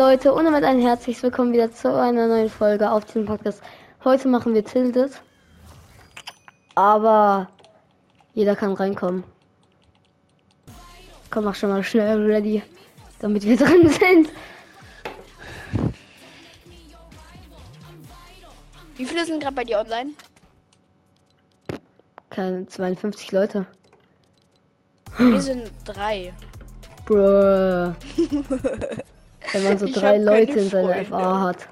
Leute, und damit ein herzliches Willkommen wieder zu einer neuen Folge auf diesem Podcast. Heute machen wir Tilted. Aber jeder kann reinkommen. Komm, mach schon mal schnell ready, damit wir drin sind. Wie viele sind gerade bei dir online? Keine 52 Leute. Wir sind drei. Bruh. Wenn man so Ich drei Leute in seiner. FA hat.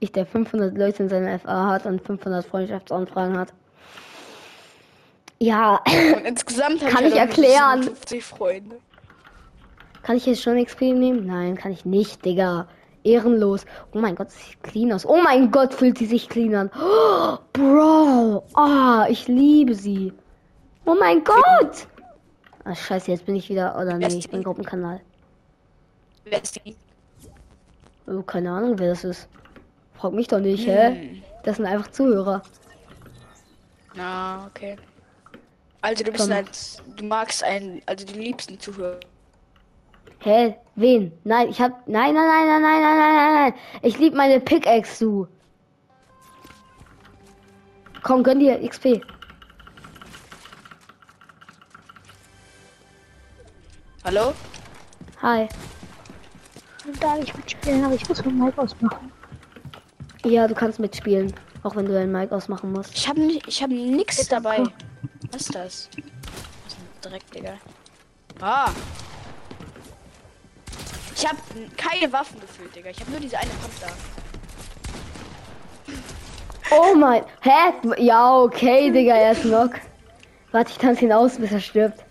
Ich, der 500 Leute in seiner FA hat und 500 Freundschaftsanfragen hat. Ja, Und insgesamt Kann ich, ich erklären. 50 Freunde. kann ich jetzt schon XP nehmen? Nein, kann ich nicht, Digga. Ehrenlos. Oh mein Gott, sieht clean aus. Oh mein Gott, fühlt sie sich clean an. Oh, Bro. Ah, ich liebe sie. Oh mein Gott. Ach, scheiße, jetzt bin ich wieder. Oder nee, ich bin Gruppenkanal. Wer ist die? Oh, keine Ahnung, wer das ist. Frag mich doch nicht, hm. hä? Das sind einfach Zuhörer. Na, okay. Also du bist ein, halt, du magst einen, also die liebsten Zuhörer. Hä? Wen? Nein, ich hab. Nein, nein, nein, nein, nein, nein, nein, nein. nein. Ich lieb meine Pickaxe, du. Komm, gönn dir XP. Hallo? Hi. Da ich mitspielen, aber ich muss mein Mic ausmachen. Ja, du kannst mitspielen. Auch wenn du dein Mic ausmachen musst. Ich habe ich habe nix dabei. komm. Was ist das? Das ist ein Dreck, Digga. Ah. Ich habe keine Waffen gefühlt, Digga. Ich habe nur diese eine Pump da. Oh mein. Hä? Ja, okay, Digga, er ist Knock. Warte, ich tanze ihn aus, bis er stirbt.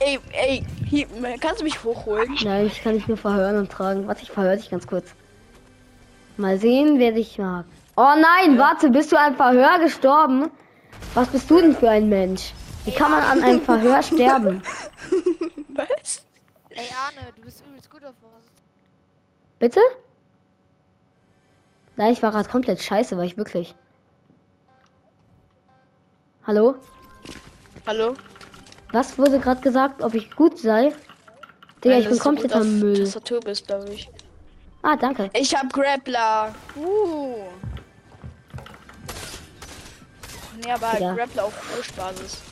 Ey, ey, hier, kannst du mich hochholen? Nein, ich kann dich nur verhören und tragen. Warte, ich verhöre dich ganz kurz. Mal sehen, wer dich mag. Oh nein, warte, bist du am Verhör gestorben? Was bist du denn für ein Mensch? Wie kann man an einem Verhör sterben? Was? Ey Arne, du bist übelst gut auf was. Bitte? Nein, ich war gerade komplett scheiße, war ich wirklich. Hallo? Hallo? Was wurde gerade gesagt, ob ich gut sei? Digga, Nein, ich bin komplett am Müll. Tastatur bist, glaube ich. Ah, danke. Ich hab Grappler. Uh. Nee, aber Ja. Grappler auf Push-Basis.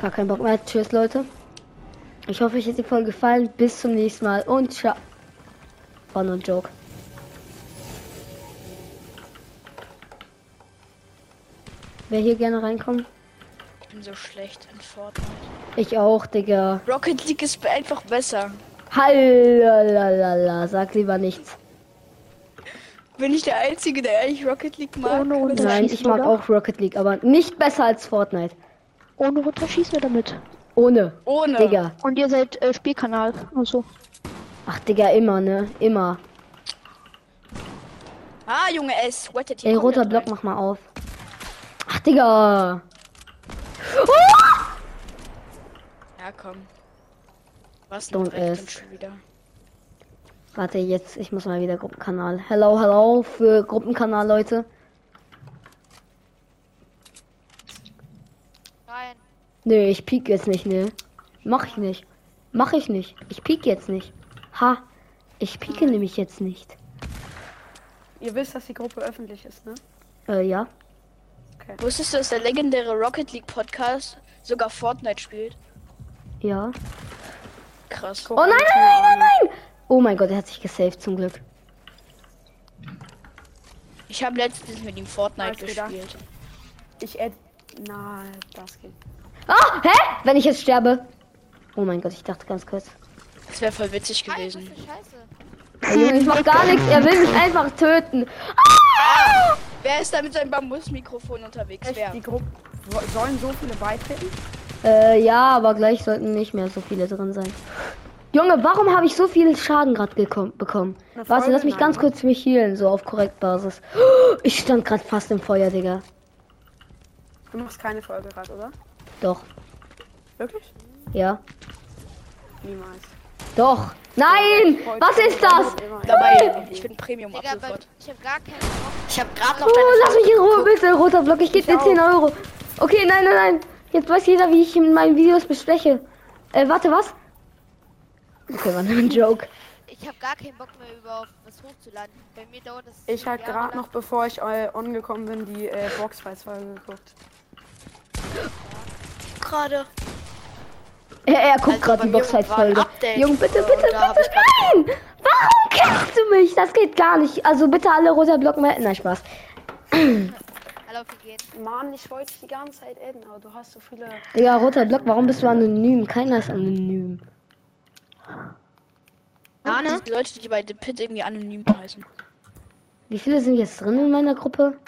Gar keinen Bock mehr. Tschüss, Leute. Ich hoffe, euch hat die Folge gefallen. Bis zum nächsten Mal und ciao. War nur ein Joke. Wer hier gerne reinkommt? Ich bin so schlecht in Fortnite. Ich auch, Digga. Rocket League ist einfach besser. Hallalala, sag lieber nichts. Bin ich der Einzige, der eigentlich Rocket League mag? Ohne. Nein, ich mag oder? auch Rocket League, aber nicht besser als Fortnite. Ohne runterschießen oder mit? Ohne. Ohne. Digga. Und ihr seid äh, Spielkanal. Also. Ach, Digga, immer, ne? Immer. Ah, Junge, es sweatet hier. Ey, roter Block, rein. mach mal auf. Ach, Digga. Ja, komm. Was ask. schon wieder? Warte, jetzt, ich muss mal wieder Gruppenkanal. Hello, hello für Gruppenkanal, Leute. Nein. Nö, ich piek jetzt nicht, ne? Mach ich nicht. Mach ich nicht. Ich piek jetzt nicht. Ha. Ich pieke nämlich jetzt nicht. Ihr wisst, dass die Gruppe öffentlich ist, ne? Äh, ja. Wusstest du, dass der legendäre Rocket League Podcast sogar Fortnite spielt? Ja. Krass. Oh nein, nein, nein, nein, nein! Oh mein Gott, er hat sich gesaved zum Glück. Ich habe letztens mit ihm Fortnite gespielt. Ich add. Na, das geht. Ah, hä? Wenn ich jetzt sterbe. Oh mein Gott, ich dachte ganz kurz. Das wäre voll witzig gewesen. für Scheiße. Ich mach gar nichts. Er will mich einfach töten. Wer ist da mit seinem Bambusmikrofon unterwegs? Echt, Wer? die Gruppe. Sollen so viele beitreten? Äh, ja, aber gleich sollten nicht mehr so viele drin sein. Junge, warum habe ich so viel Schaden gerade bekommen? Eine Warte, lass mich ganz kurz mich healen, so auf Korrektbasis. Ich stand gerade fast im Feuer, Digga. Du machst keine Folge gerade, oder? Doch, Wirklich? ja. Niemals. Doch. Nein! Was ist das? Dabei, ich bin Premium Digga, ich hab gar keinen Bock. Ich habe gerade noch Oh, lass mich in Ruhe, bitte. Roter Block, ich gebe dir 10 Euro. Okay, nein, nein, nein. Jetzt weiß jeder, wie ich in meinen Videos besteche. Äh, warte, was? Okay, war nur ein Joke. Ich habe gar keinen Bock mehr überhaupt was hochzuladen. Bei mir dauert das. Ich halt gerade noch, bevor ich äh, angekommen bin, die äh, Boxfights-Folge geguckt. Gerade. Er, er guckt Also gerade die Boxfight-Folge. Junge, bitte, äh, bitte, bitte, nein! Warum kennst du mich? Das geht gar nicht. Also bitte alle roter Block melden. Nein, Spaß. Auf die gehen. Mann, ich wollte dich die ganze Zeit adden, aber du hast so viele. Digga, roter Block, warum bist du anonym? Keiner ist anonym. Arne? Die Leute, die bei The Pit irgendwie anonym heißen. Wie viele sind jetzt drin in meiner Gruppe?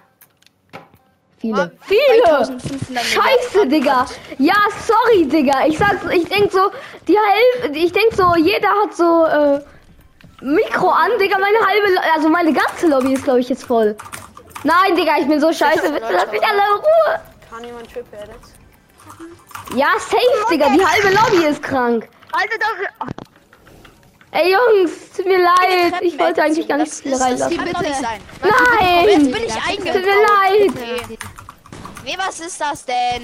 Viele. Viele! 1500 Scheiße, Digga! Ja, sorry, Digga. Ich sag, ich denk so, die Hälfte, ich denk so, jeder hat so, äh, Mikro an, Digga. Meine halbe, Lo- also meine ganze Lobby ist, glaube ich, jetzt voll. Nein, Digga, ich bin so scheiße. Bitte lass mich alle in Ruhe. Kann jemand Triple Edits? Ja, safe, Digga. Die halbe Lobby ist krank. Alter, doch. Ey, Jungs, tut mir leid. Ich wollte eigentlich gar nicht viele ist, das reinlassen. kann doch nicht sein. Nein! Jetzt bin ich Tut eingebaut. mir leid. Nee. nee, was ist das denn?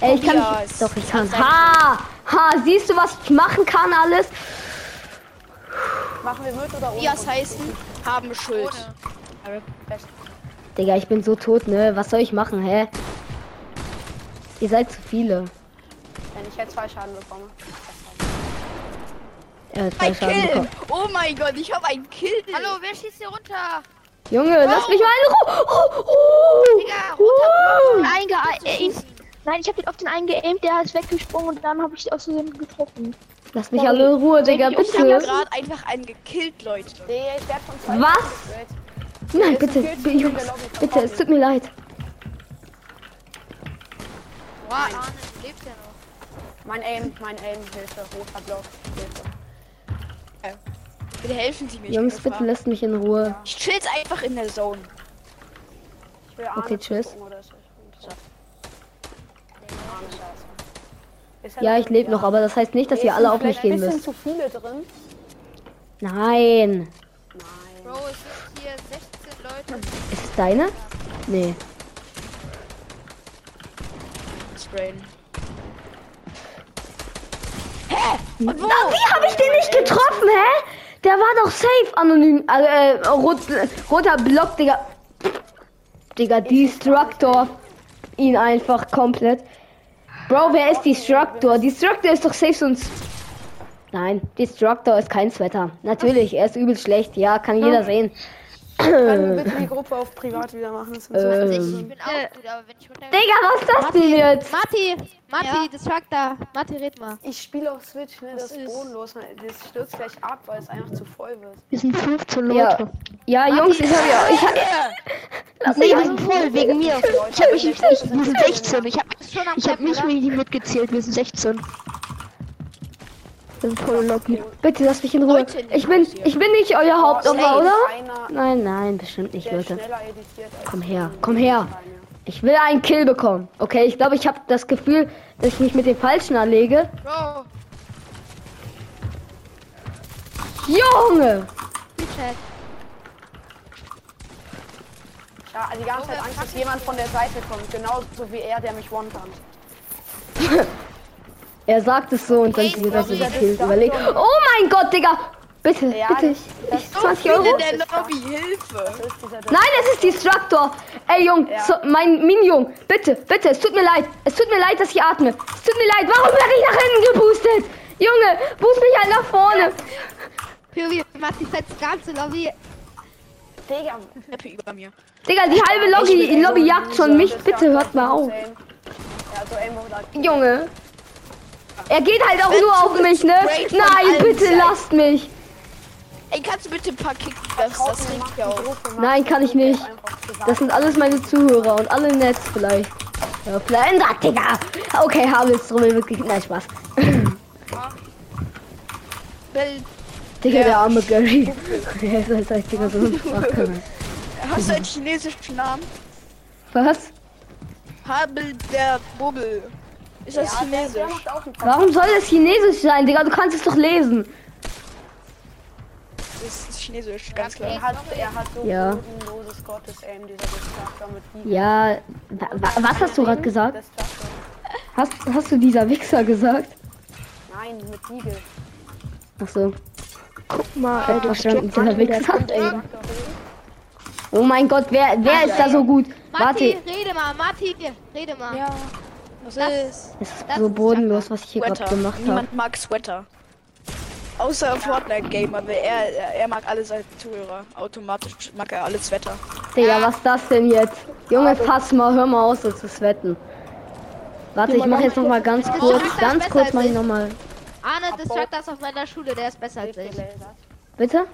Ey, ich kann nicht. Doch, ich kann. Ha! Ha! Siehst du, was ich machen kann alles? Machen wir mit oder ohne? Dias heißen, haben Schuld. Digga, ich bin so tot, ne? Was soll ich machen, hä? Ihr seid zu viele. Wenn ich jetzt zwei Schaden bekomme. Äh, Schaden bekommen. Oh mein Gott, ich habe einen Kill! Hallo, wer schießt hier runter? Junge, lass mich mal in Ruhe. Oh, oh, Digga, oh. Einge äh, Nein, ich habe den auf den einen geaimt, der ist weggesprungen und dann habe ich aus Versehen getroffen. Lass mich alle in Ruhe, Digga, Ich habe bitte. gerade einfach einen gekillt, Leute. Nee, ich werde von zwei Was? gekillt. Nein, bitte, bitte, Jungs, bitte, es tut mir leid. Boah, Arne, du lebst ja noch. Mein Aim, mein Aim, Hilfe, roter Block, Hilfe. Bitte helfen Sie mir. Jungs, bitte gefragt. lasst mich in Ruhe. Ich chill jetzt einfach in der Zone. Ich will Arne Okay, tschüss. Ja, ich lebe noch, aber das heißt nicht, dass ihr alle auf mich gehen müsst. zu viele drin. Nein. Nein. Bro, es sind hier 16 Leute. Ist es deine? Nee. Sprayen. Na, wie habe ich den nicht getroffen, hä? Der war doch safe anonym. Also, äh, rot, roter Block, Digga. Digga, Destructor. Ihn einfach komplett. Bro, wer ist Destructor? Destructor ist doch safe sonst. Nein, Destructor ist kein Sweater. Natürlich, er ist übel schlecht. Ja, kann jeder sehen. Können wir bitte die Gruppe auf privat wieder machen? Das so Ähm. Ich bin auch gut, aber wenn ich runter... Digga, was ist das denn jetzt? Matti, Matti, Destructor. Matti, red mal. Ich spiele auf Switch, ne? Das ist bodenlos. ne, Das stürzt gleich ab, weil es einfach zu voll wird. Wir sind 15 Ja, Leute. ja, Jungs, ich hab ja. Ich hab, lass Nee, wir sind voll, wegen mir. Ich hab mich, ich, wir sind 16. Ich hab, ich hab nicht mitgezählt, wir sind 16. Das ist voll Lobby. Bitte lass mich in Ruhe. Leute, Ich bin, ich bin nicht euer Hauptopfer, oder? Nein, nein, bestimmt nicht, Leute. Komm her, komm her. Ich will einen Kill bekommen. Okay, ich glaube, ich habe das Gefühl, dass ich mich mit dem Falschen anlege. Junge! Ja, die ganze Zeit Angst, dass jemand von der Seite kommt. Genauso wie er, der mich one-pumpt. Er sagt es so und dann wird er so sorry. gekillt. Überleg. Oh mein Gott, Digga! Bitte, Ja, bitte. das- Ich, 20 Euro? In der Lobby, Hilfe! Ist Nein, es ist Destructor. Ey, Jung, Ja. so, mein Minjung, bitte, bitte, es tut mir leid. Es tut mir leid, dass ich atme. Es tut mir leid. Warum werde ich nach hinten geboostet? Junge, boost mich halt nach vorne. Fury, Matti, setzt ganze Lobby. Digga. Über mir. Digga, die halbe Lobby, Lobby jagt schon mich. Ist Bitte hört mal auf. Ja, so Junge. Er geht halt auch nur auf mich, ne? Nein, bitte Seiten. lasst mich. Ey, kannst du bitte ein paar Kicks das, das regt ja auf. Nein, kann ich nicht. Das sind alles meine Zuhörer und alle nett vielleicht. Ja, vielleicht. Ah, Digga. Okay, Habelstrommel wirklich. Nein, Spaß. Digga, Ja. der arme Gary. Er ist halt, halt Digga, so ein hast du einen chinesischen Namen? Was? Habel der Bubbel. Ist das Ja, der, der chinesisch? einen Kopf. Warum soll das Chinesisch sein, Digga? Du kannst es doch lesen. Das ist chinesisch, ganz klar. Er hat, er hat so Ja. bodenloses Gottes-Aim, dieser Diegel. Ja, wa wa was hast du gerade gesagt? Hast, hast du dieser Wichser gesagt? Nein, mit Diegel. Achso. Guck mal, hab Alter, verstanden, der der Wichser. ey. Oh mein Gott, wer, wer ist da so gut? Matti, Warte, rede mal, Matti, rede mal. Ja. Was Das- ist? es ist das so ist bodenlos, was ich hier gerade gemacht habe. Niemand mag Sweater. Außer Fortnite-Gamer, weil er, er, er mag alle seine Zuhörer. Automatisch mag er alle Sweater. Digga, was ist das denn jetzt? Junge, pass mal, hör mal aus, so zu sweaten. Warte, ich mach jetzt noch mal ganz kurz, ganz kurz als mach ich noch mal. Arne, Destructor ist auf meiner Schule, der ist besser als ich. Bitte?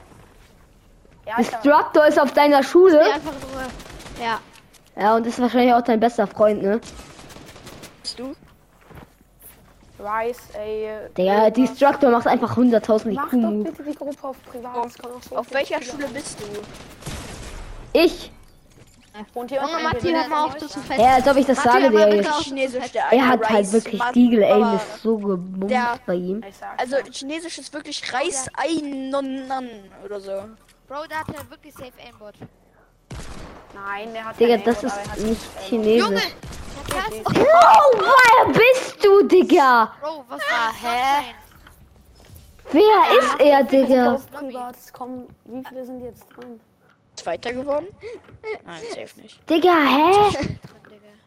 Ja, Destructor ist auf deiner Schule? Ja. Ja, und ist wahrscheinlich auch dein bester Freund, ne? Bist du? Rice, ey. äh, Digga, Destructor macht einfach 100.000 Mach doch bitte die Gruppe auf privat. Auch so Auf welcher Schule bist du? Ich? Und hier Junge, Matti, ein hör mal auf, du zu fest. Ja, als ob ich das Matti, sage, bitte jetzt. der Er hat halt Rice, wirklich Deagle Aim, ist so gebumst Der- bei ihm. Also. Chinesisch ist wirklich Reis Einon oder so. Bro, da hat er wirklich safe Aimbot. Nein, der hat Digga, das ist hat nicht Aimbot. chinesisch. Was? Oh, wer bist du, Digga? Bro, was ah, hä? Wer ist er, Digga? Kommen, wie viele sind jetzt drin? Zweiter geworden? Nein, safe nicht. Digga, hä?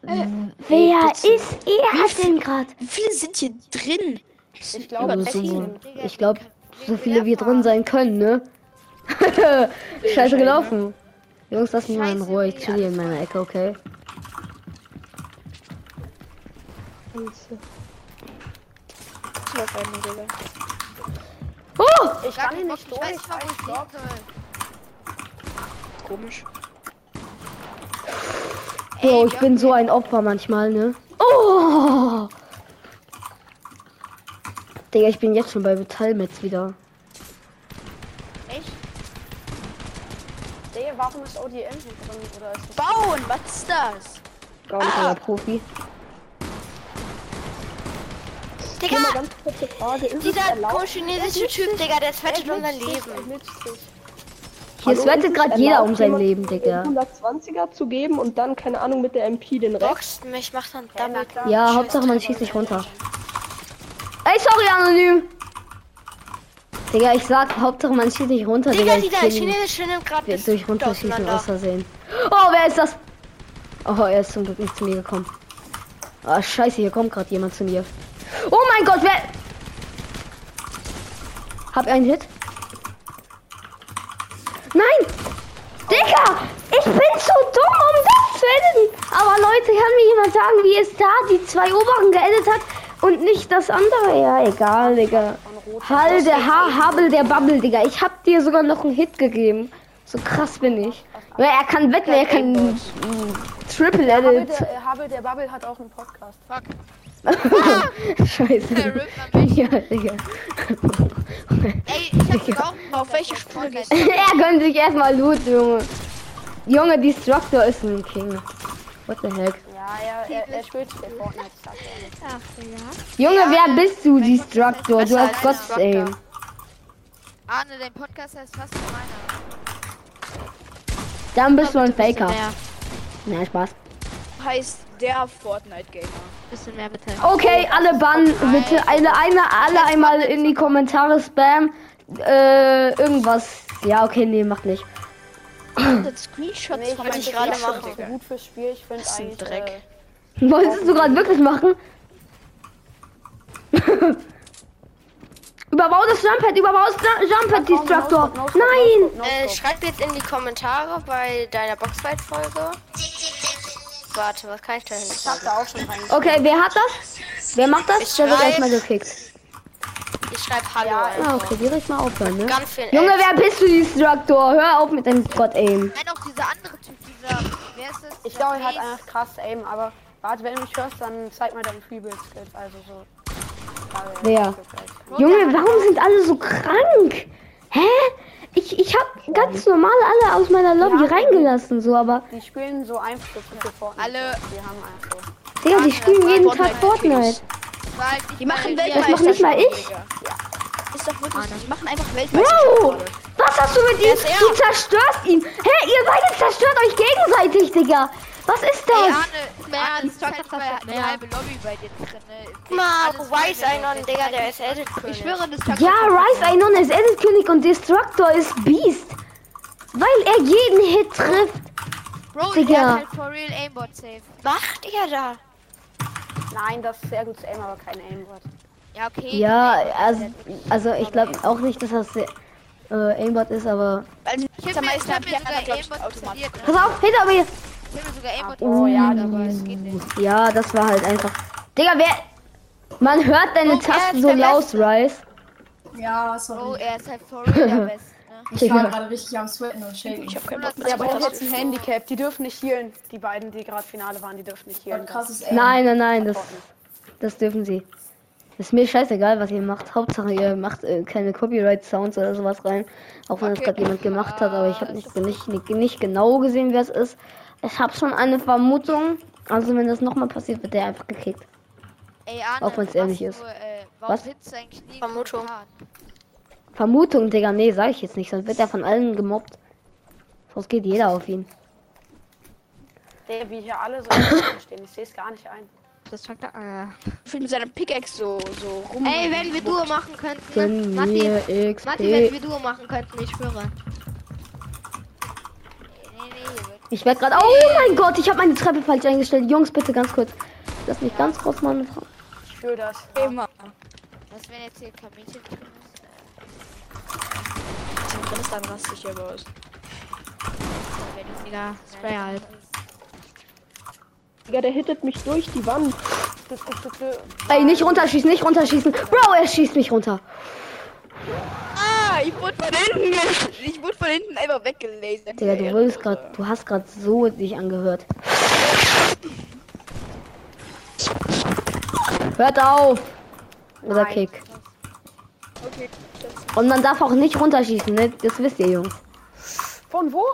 Wer ist er denn gerade? Wie viele sind hier drin? Ich glaube, Also, das so, ich glaube, so viele wie drin sein können, ne? Scheiße gelaufen. Jungs, lass mich mal in Ruhe. Ich chill hier in meiner Ecke, okay? Ich lauf einen, Digga. Oh! Ich kann hier nicht durch. Ich weiß nicht wo ich. Komisch. Bro, ich bin so ein Opfer manchmal, ne? Oh! Digga, ich bin jetzt schon bei Metallmetz wieder. Echt? Digga, warum ist ODM hier drin? Oder ist das Bauen, was ist das? Gar nicht ah. Profi. Digga, Ganz kurze Frage, ist es dieser erlaubt? komische chinesische Typ, Digga, der fettet unser Leben. Hier sweatet gerade jeder um sein Leben, Digga. den 120er zu geben und dann, keine Ahnung, mit der MP den Rest. Boxt mich, macht dann damit. Ja, Hauptsache man schießt nicht runter. Ey, sorry, anonym. Digga, ich sag, Hauptsache man schießt nicht runter, Digga. Digga, Ich dieser chinesische nimmt gerade durch runterschießen aus Versehen. Oh, wer ist das? Oh, er ist zum Glück nicht zu mir gekommen. Ah, scheiße, hier kommt gerade jemand zu mir. Oh mein Gott, wer... Hab einen Hit? Nein! Digga! Ich bin zu dumm, um das zu editen! Aber Leute, kann mir jemand sagen, wie es da die zwei oberen geeditet hat und nicht das andere? Ja, egal, Digga. Hall der Haar, Habel der Bubble, Digga. Ich hab dir sogar noch einen Hit gegeben. So krass bin ich. Ja, er kann wetten, er kann Triple Habel Edit. der, äh, Habel der Bubble hat auch einen Podcast. Scheiße. An mich. Ja, Digga. Ey, ich hab auch Auf welche Schule gehst er gönnt sich erstmal Loot, Junge. Junge, Destructor ist ein King. What the heck? Ja, er, er, er spielt Fortnite. Ach ja. Junge, wer bist du, Destructor? Du hast Gottes Aim. Arne, dein Podcast heißt fast wie meiner. Dann bist du ein Faker. Na, Spaß. Heißt der Fortnite-Gamer. Bisschen mehr bitte. Okay, alle bannen bitte. Alle, eine, alle einmal in die Kommentare spam. Äh, irgendwas. Ja, okay, nee, macht nicht. Das Screenshots Nee, ich von die gerade machen so Digga. gut fürs Spiel. Ich finde ein eigentlich. Dreck. Äh, Wolltest du gerade wirklich machen? Überbau das Jumppad, überbau das Ju- Jumppad, Destructor. Nein! Äh, schreibt jetzt in die Kommentare bei deiner Boxfight-Folge. Warte, was kann ich da ich hab da auch schon rein. Okay, wer hat das? Wer macht das? Ich Der wird schreib- erstmal gekickt. Ich schreibe Hallo. Ja, Ah, okay, direkt mal aufhören, ne? Ganz viel Junge, wer bist du, Destructor? Hör auf mit deinem God Aim. Nein, auch dieser andere Typ, dieser. Wer ist das? Ich glaube, er hat einfach krass Aim, aber warte, wenn du mich hörst, dann zeig mal deinen Freebuild-Skills. Also so. Wer? Junge, warum sind alle so krank? Hä? Ich, ich hab ganz normal alle aus meiner Lobby Ja. reingelassen, so, aber. Die spielen so für Fortnite. Alle- Die haben einfach. Digga, die spielen jeden Tag Fortnite. Die machen Das mach nicht mal ich. Digga. Ist doch wirklich, die machen einfach Bro! Weltmeisterschaft. Was hast du mit ihm? Du zerstörst ihn! Hä, ihr beide zerstört euch gegenseitig, Digga! Was ist Ey, das? Arne, mehr Arne, als das die mehr. halbe Lobby bei dir drin. ne? Guck Mal, Rice Einon, der- Digga, der ist Edit Ich König. schwöre, das Ja, Rice Einon ist Edit-König und Destructor ist Beast. Weil er jeden Hit trifft. Bro, Digga. der hat halt for real Aimbot safe. Macht ihr da? Nein, das ist sehr gutes Aim, aber kein Aimbot. Ja, okay. Ja, also, also ich glaube auch nicht, dass das äh, Aimbot ist, aber... Also, Ich hab am mir, ich hab mir sogar ich, Aimbot installiert. Pass Ne? auf, hinter mir! Ich sogar Aimbot Oh ja, aber das es geht nicht. Ja, das war halt einfach... Digga, wer... Man hört deine Oh, Tasten ist so laut. Rice. Ja, sorry. er ist halt real der Beste. Ne? Ich war gerade richtig am Sweaten und shaken. Ich hab keinen Bock Ja, aber mehr. auch jetzt ein Handicap. Die dürfen nicht healen. Die beiden, die gerade Finale waren, die dürfen nicht healen. Krasses Aim. Nein, nein, nein, das, das dürfen sie. Ist mir scheißegal, was ihr macht. Hauptsache, ihr macht äh, keine Copyright-Sounds oder sowas rein. Auch wenn das gerade jemand gemacht hat, aber ich habe nicht, nicht, nicht, nicht genau gesehen, wer es ist. Ich habe schon eine Vermutung. Also, wenn das nochmal passiert, wird der einfach gekickt. Ey, Arne, Auch wenn's was ehrlich du, ist. Äh, Was? du eigentlich nie Vermutung. Vermutung, Digga, nee, sag ich jetzt nicht, sonst wird er von allen gemobbt. Sonst geht jeder auf ihn. Der, wie hier alle so stehen. Ich sehe es gar nicht ein. Das Truck da. Äh. Ich will mit seiner Pickaxe so, so rum. Ey, wenn wir Duo machen könnten. Ne? Matti, Matti, wenn wir Duo machen könnten, ich schwöre. Nee, nee, hier wird. Ich werde gerade. Oh mein Gott, ich habe meine Treppe falsch eingestellt. Jungs, bitte ganz kurz. Lass mich ganz kurz mal. Ich fühle das. Immer. Was, wenn jetzt hier Kaminchen drin ist? Drin ist dann raste ich aber aus. Wenn ich wieder Spray halt. Digga, der hittet mich durch die Wand. Ey, nicht runterschießen, nicht runterschießen. Bro, er schießt mich runter. Ich wurde von hinten, ich wurde von hinten einfach weggelasert. Digga, du wurdest grad, du hast gerade so dich angehört. Hört auf! Oder Nein. Kick. Und man darf auch nicht runterschießen, ne? Das wisst ihr, Jungs. Von wo?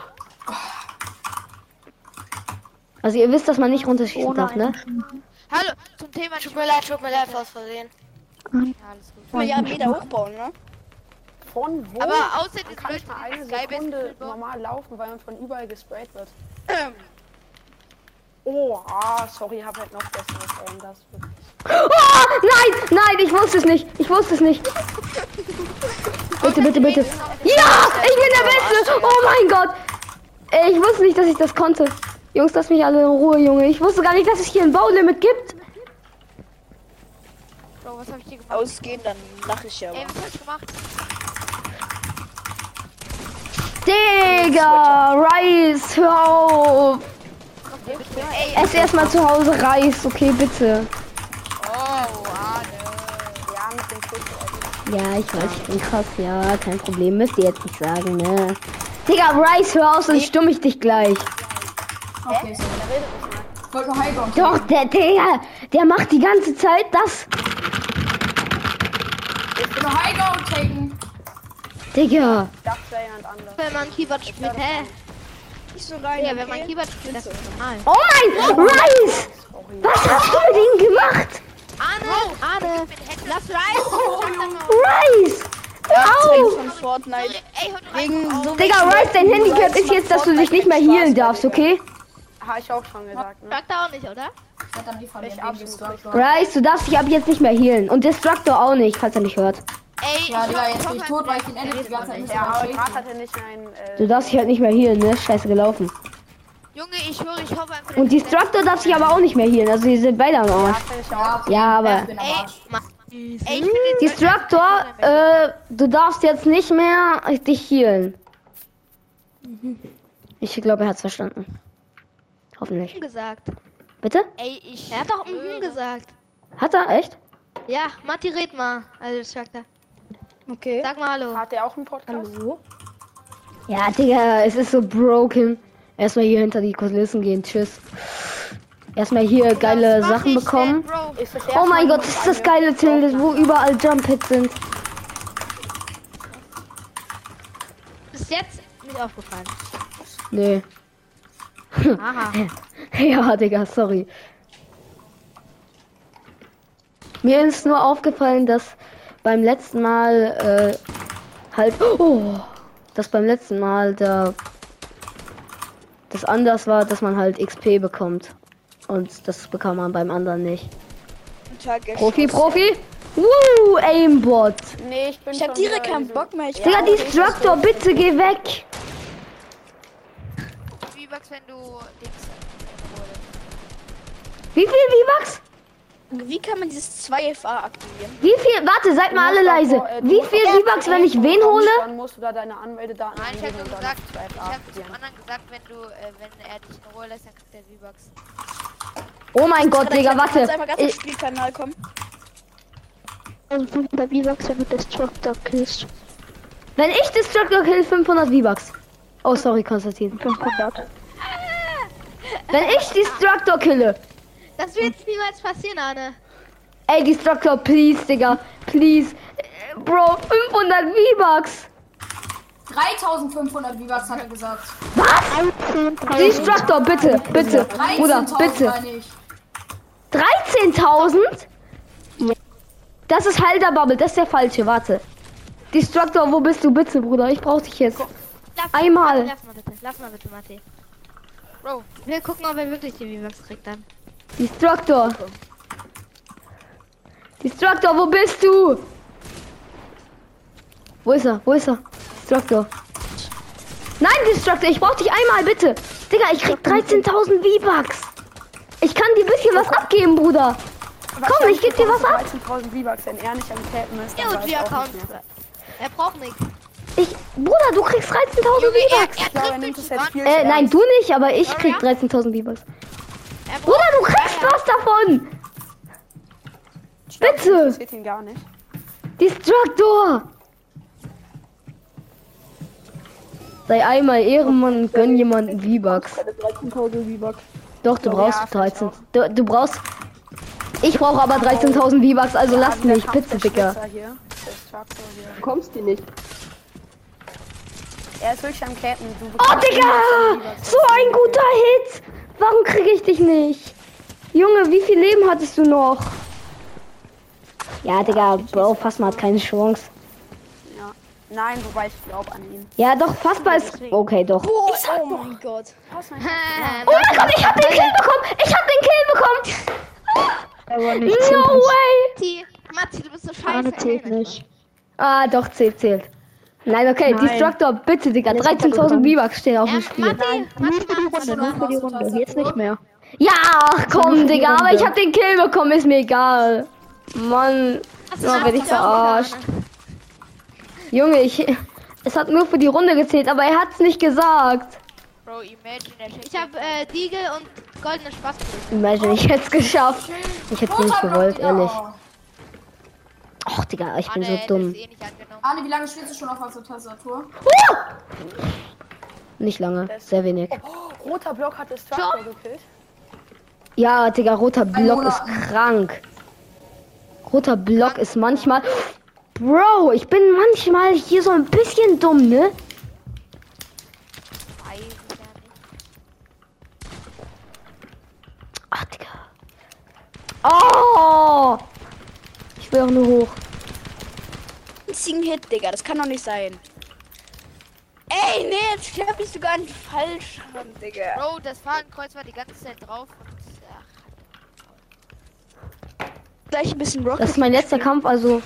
Also ihr wisst, dass man nicht runterschießen darf, ne? Hallo, zum Thema. Tut mir leid, tut mir leid, aus Versehen. Ja, alles gut. Ja Meter hochbauen, ne? Von wo? Aber außer man das kann nicht mal eine Sekunde normal laufen, weil man von überall gesprayt wird. Oh, ah, sorry, hab halt noch besseres Aim. Das wirklich. Oh, nein, nein, ich wusste es nicht. Ich wusste es nicht. Bitte, bitte, bitte. Ja, ich bin der Beste. Oh mein Gott. Ey, Ich wusste nicht, dass ich das konnte. Jungs, lass mich alle in Ruhe, Junge. Ich wusste gar nicht, dass es hier ein Baulimit gibt. Bro, was hab ich dir gemacht? Ausgehen, dann lach ich ja. Ey, was hab ich gemacht? Digga, Rice, hör auf. Ess erstmal zu Hause Reis, okay, bitte. Ja, ich weiß, ich bin krass, ja, kein Problem. Müsst ihr jetzt nicht sagen, ne? Digga, Rice, hör auf, sonst stumm ich dich gleich. Okay, so. Doch, der Digga, der macht die ganze Zeit das. Ich taken. Digga. Ich dachte, jemand anderes. Wenn man Keyboard spielt, hä? Nicht so rein. Ja, wenn man okay? Keyboard spielt, das ist normal. Oh mein, Rice! Was hast du mit ihm gemacht? Arne, Arne, lass Oh, rein. Rice! Auf! von Fortnite. Wegen so Digga, Rice, dein Handicap ist jetzt, dass du dich nicht mehr healen darfst, okay? Habe ich auch schon gesagt, ne? Er auch nicht, oder? Ich Ich Destructor. Rice, du darfst dich ab jetzt nicht mehr healen. Und Destructor auch nicht, falls er nicht hört. Ey, Ja, ich Digga, jetzt bin ich tot, weil ich den Edit die ganze Zeit nicht so Ja, aber shaken. gerade hat er nicht ein. Äh, Du darfst dich halt nicht mehr healen, ne? Scheiße gelaufen. Junge, ich höre, ich hoffe einfach. Und Destructor darf sich aber auch nicht mehr healen. Also die sind beide am Arsch. Ja, aber- Ey. Ey, Destructor, äh, du darfst jetzt nicht mehr dich healen. Ich glaube, er hat's verstanden. Hoffentlich. gesagt. Bitte? Ey, ich. Er hat doch mhm gesagt. Hat er? Echt? Ja, Matti, red mal. Also, er. Okay. Sag mal Hallo. Hat er auch einen Podcast? Ja, Digga, es ist so broken. Erstmal hier hinter die Kulissen gehen. Tschüss. Erstmal hier geile Sachen bekommen. Oh mein Gott, ist das geile Tilde, wo überall Jump Hits sind. Bis jetzt nicht aufgefallen. Nee. Aha. Ja, Digga, sorry. Mir ist nur aufgefallen, dass beim letzten Mal äh, halt. Oh! Dass beim letzten Mal da. das anders war, dass man halt XP bekommt. Und das bekam man beim anderen nicht. Profi, Profi. Woo, Aimbot. Nee, ich bin Ich hab direkt keinen Bock mehr. Ich Digga, Destructor, bitte geh weg. V-Bucks, wenn du Dings. Wie viel V-Bucks? Wie kann man dieses 2FA aktivieren? Wie viel? Warte, seid mal alle leise. davor, äh, Wie viel V-Bucks, wenn ich wen hole? Dann musst du da deine Anmeldedaten Nein, ich hab nur gesagt, das 2FA ich hab zum aktivieren. anderen gesagt, wenn du, äh, wenn er dich in Ruhe lässt, dann kriegt er V-Bucks. Oh mein Gott, Digga, Kannst warte. einfach ganz auf Ich, Spielkanal kommen. Also 500 V-Bucks, wenn du Destructor killst. wenn ich Destructor kill, 500 V-Bucks. Oh, sorry, Konstantin. 500. Wenn ich Destructor kille. Das wird niemals passieren, Arne. Ey, Destructor, please, Digga. Please. Äh, Bro, 500 V-Bucks. 3500 V-Bucks hat er gesagt. Destructor, bitte, bitte. Bruder, 13.000 bitte. meine ich. 13.000? Das ist Halder Bubble, das ist der falsche, warte. Destructor, wo bist du bitte, Bruder? Ich brauch dich jetzt. Lass, Einmal. Lass mal bitte, lass mal bitte, Matti. Bro, wir gucken, ob er wirklich die V-Bucks kriegt dann. Destructor. Destructor, wo bist du? Wo ist er? Wo ist er? Destructor. Nein, Destructor, ich brauch dich einmal, bitte. Digga, ich krieg 13.000 V-Bucks. Ich kann dir ein bisschen was abgeben, Bruder. Komm, ich geb dir was ab. 13.000 V-Bucks, wenn er nicht am Capen ist, Ja, und wir Account. Er braucht nichts. Ich, Bruder, du kriegst 13.000 V-Bucks. Ich glaube, er nimmt es jetzt viel Äh, nein, du nicht, aber ich krieg 13.000 V-Bucks. Er Bruder, du kriegst was davon. Bitte. Das interessiert ihn gar nicht. Destructor. Sei einmal Ehrenmann und gönn jemanden V-Bucks. Keine 13.000 V-Bucks. Doch, du brauchst vielleicht 13. Du, du brauchst. Ich brauche aber 13.000 V-Bucks, also lass mich, bitte, Dicker. Du kommst die nicht. Er ist wirklich am Capen. Du Oh, Digga! 100 V-Bucks. So ein guter Hit! Warum kriege ich dich nicht? Junge, wie viel Leben hattest du noch? Ja, Digga, Bro, Fasma hat keine Chance. Ja. Nein, wobei ich glaube an ihn. Ja, doch, Fasma ist. Okay, doch. Oh, oh mein Gott. Oh mein Gott, ich hab den Kill bekommen! Ich hab den Kill bekommen! No way! Matti, Matti, du bist so scheiße. Zählt nicht. Ah, doch, zählt, zählt. Nein, okay, Destructor, bitte, Digga. 13.000 V-Bucks stehen auf dem Spiel. Matti, Matti, Nur für die Runde, nur für die Runde. Jetzt nicht mehr. Ja, ach komm, Digga, aber ich hab den Kill bekommen, ist mir egal. Mann, so werd ich verarscht. Junge, ich. Es hat nur für die Runde gezählt, aber er hat's nicht gesagt. Bro, imagine, Ich hab äh, Diegel und goldene Spaß. Imagine, ich hätte es geschafft. Ich hätte nicht gewollt, ehrlich. Ach, Digga, ich bin so dumm. eh. Arne, wie lange spielst du schon auf der Tastatur? Nicht lange, sehr wenig. Oh, roter Block hat Destructor gekillt. Ja, Digga, roter Block ist krank. Roter Block ist manchmal. Bro, ich bin manchmal hier so ein bisschen dumm, ne? Ach, Digga. Oh! Ich will auch nur hoch. Einzigen Hit, Digga. Das kann doch nicht sein. Ey, nee, jetzt hab ich sogar einen falsch an, Digga. Bro, das Fahnenkreuz war die ganze Zeit drauf und ach, Gleich ein bisschen Rocket. Das ist mein letzter Kampf, also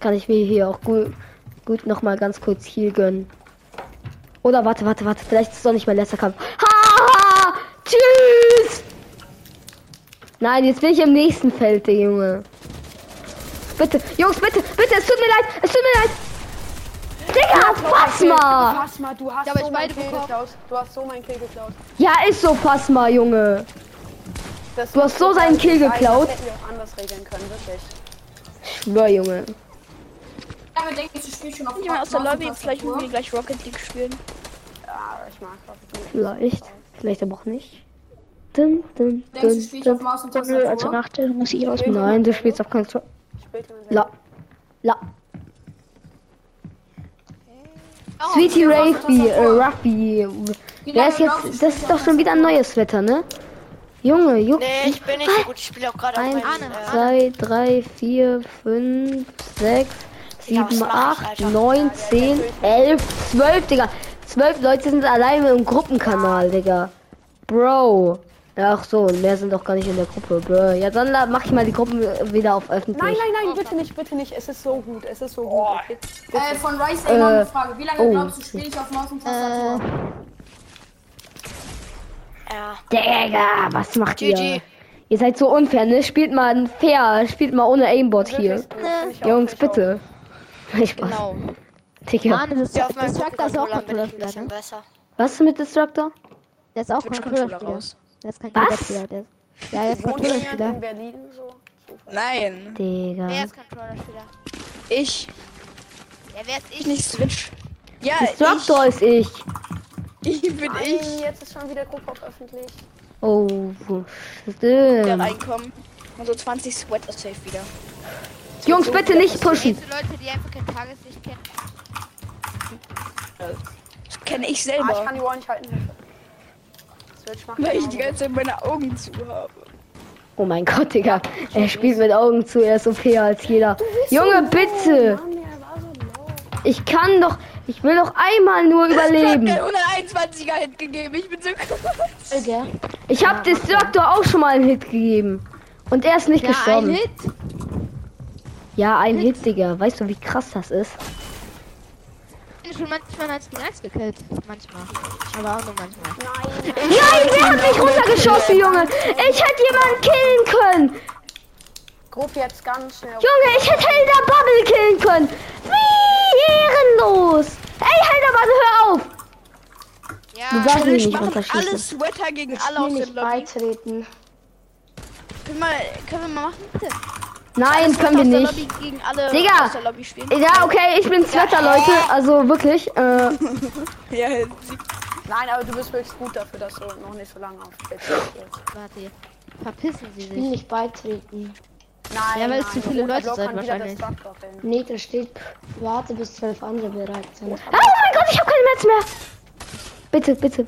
kann ich mir hier auch gut, gut noch mal ganz kurz Heal gönnen. Oder warte, warte, warte, vielleicht ist es doch nicht mein letzter Kampf. Ha! Tschüss! Nein, jetzt bin ich im nächsten Feld, der Junge. Bitte, Jungs, bitte, bitte, es tut mir leid, es tut mir leid. Digga, fass mal! Du hast Ja, so beide Kill geklaut. Du hast so meinen Kill geklaut. Ja, ist so, fass mal, Junge. Das Du hast so seinen Kill geklaut. Hätten wir auch anders regeln können, wirklich. Schwör, Junge. Ja, wir denken, du spielst schon auf Ich mal aus der Lobby, vielleicht müssen wir gleich Rocket League spielen. Ja, ich mag das. Vielleicht, vielleicht aber auch nicht. Dun, dun, Denkst du, dun, spielst auf dun. Maus und Nö, also nach der muss ich aus. Nein, du spielst auf Konsole. La. La. Sweetie Rafy, äh, Ruffy. Der ist jetzt, das ist doch schon wieder ein neues Wetter, ne? Junge, Junge. Nee, ich bin nicht so gut. Ich spiele auch gerade auf Eins, meinem. Äh, zwei, drei, vier, fünf, sechs, sieben, was mach ich, acht, Alter? neun, zehn, elf, zwölf, Digga. zwölf Leute sind alleine im Gruppenkanal, Digga. Bro. Ja, ach so, und mehr sind doch gar nicht in der Gruppe, Bro. Ja, dann mach ich mal die Gruppen wieder auf öffentlich. Nein, nein, nein, bitte nicht, bitte nicht. Es ist so gut, es ist so gut. Okay. Äh, von Rice noch Äh, eine Frage. Wie lange oh, glaubst du, spiele ich auf Maus und Tastatur? Ja. Digga, was macht GG. ihr? Ihr seid so unfair, ne? Spielt mal fair, spielt mal ohne Aimbot hier. Ich auch, Jungs, ich bitte. Spaß. Genau. Digga. Mann, das ist Ja, auf meinem Destructor ist auch Controller ich bisschen ne? besser. Was ist mit Destructor? Der ist auch Controller-Spieler. raus. Der ist kein Was? Der ist, ja, er ist jemand Controller-Spieler. in Berlin so? Nein. Digga. Wer ist Controller-Spieler? Ich. Ja, wer ist Ich ich? nicht Switch. Ja, Destructor ist ich. Ich. Bin Nein, ich. jetzt ist schon wieder auf öffentlich. Oh, stimmt. reinkommen. Und so 20 Sweater safe wieder. Jungs, bitte nicht pushen. Leute, die einfach kein Tageslicht kennen? Das kenne ich Ah, ich selber. kann die Ohren nicht halten. Weil ich die so. ganze Zeit meine Augen zu habe. Oh mein Gott, Digga. Er spielt mit Augen zu, er ist so fair als jeder. Junge, bitte. Mann, so. Ich kann doch. Ich will doch einmal nur Ich hab überleben. mir 121er Hit gegeben. Ich bin so krass. Der? Ich hab Destructor auch schon mal einen Hit gegeben. Und er ist nicht Ja, ein gestorben. Hit. Ja, ein Hit, Digga. Weißt du, wie krass das ist? Schon manchmal 1 gegen 1 gekillt. Manchmal. Aber auch nur manchmal. Nein, wer hat mich runtergeschossen, Junge? Ich hätte jemanden killen können. Gruppe jetzt ganz schnell. Junge, ich hätte Helder Bubble killen können. Wie ehrenlos. Ey, Bubble, hör auf. Du Ja, darfst mich Ich nicht alle Sweater gegen alle aus dem Lobby. beitreten. Können wir, können wir mal machen, bitte? Nein, Sweater können wir aus der nicht. Lobby gegen alle Digga. aus der Lobby spielen. Ja, okay, ich bin Sweater, Leute. Also wirklich. Äh, Ja, Nein, aber du bist wirklich gut dafür, dass du noch nicht so lange auf warte. Verpissen sie sich. nicht beitreten. Nein, Ja, weil es zu viele Leute sind wieder wahrscheinlich. Nee, da steht, warte bis zwölf andere bereit sind. oh mein Gott, ich habe keine Metz mehr. Bitte, bitte.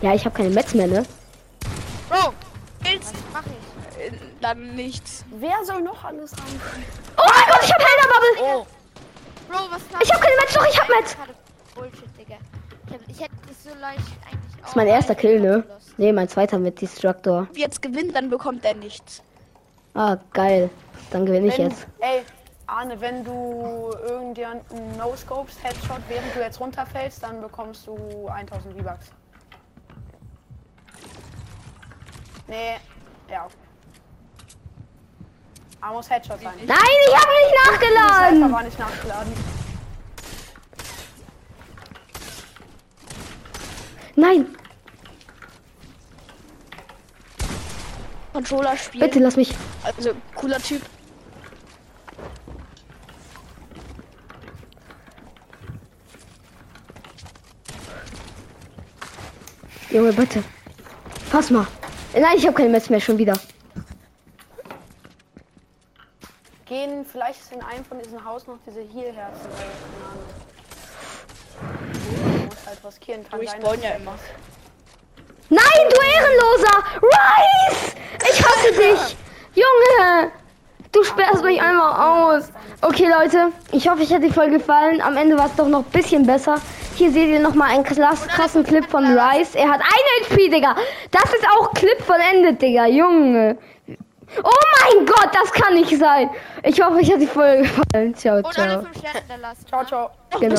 Ja, ich habe keine Metz mehr, ne? Bro, willst mach ich. Dann nichts. Wer soll noch alles haben? Oh mein Gott, ich habe Helder Bubble. Bro, was Ich habe keine Metz, doch, ich habe Metz. Bullshit, Digga. Ich, hätte dich so leicht eigentlich Das ist mein erster Kill, ne? Ne, mein zweiter mit Destructor. Jetzt gewinnt, dann bekommt er nichts. Ah, geil. Dann gewinne ich jetzt. ey, Arne, wenn du irgendjemanden No-Scopes, Headshot, während du jetzt runterfällst, dann bekommst du 1000 V-Bucks. Nee, ja. Aber muss Headshot sein. Nein, ich habe nicht nachgeladen. Cypher war nicht nachgeladen. Nein, Controller spielen. bitte lass mich. Also, cooler Typ. Junge, bitte. Pass mal. Nein, ich habe keine Metz mehr, schon wieder. Gehen vielleicht ist in einem von diesen Haus noch diese. Du musst halt riskieren. Kann Du, ich sein, ja immer. Nein, du Ehrenloser! Rice! Ich hasse dich! Junge! Du sperrst mich einmal aus. Okay, Leute. Ich hoffe, euch hat die Folge gefallen. Am Ende war es doch noch ein bisschen besser. Hier seht ihr noch mal einen krass, krassen Clip von Rice. Er hat ein HP, Digga. Das ist auch Clip vollendet, Digga. Junge. Oh mein Gott, das kann nicht sein. Ich hoffe, euch hat die Folge gefallen. Ciao, Und alle ciao. 5 Sterne da lassen. Ciao, ciao. Noch Genau.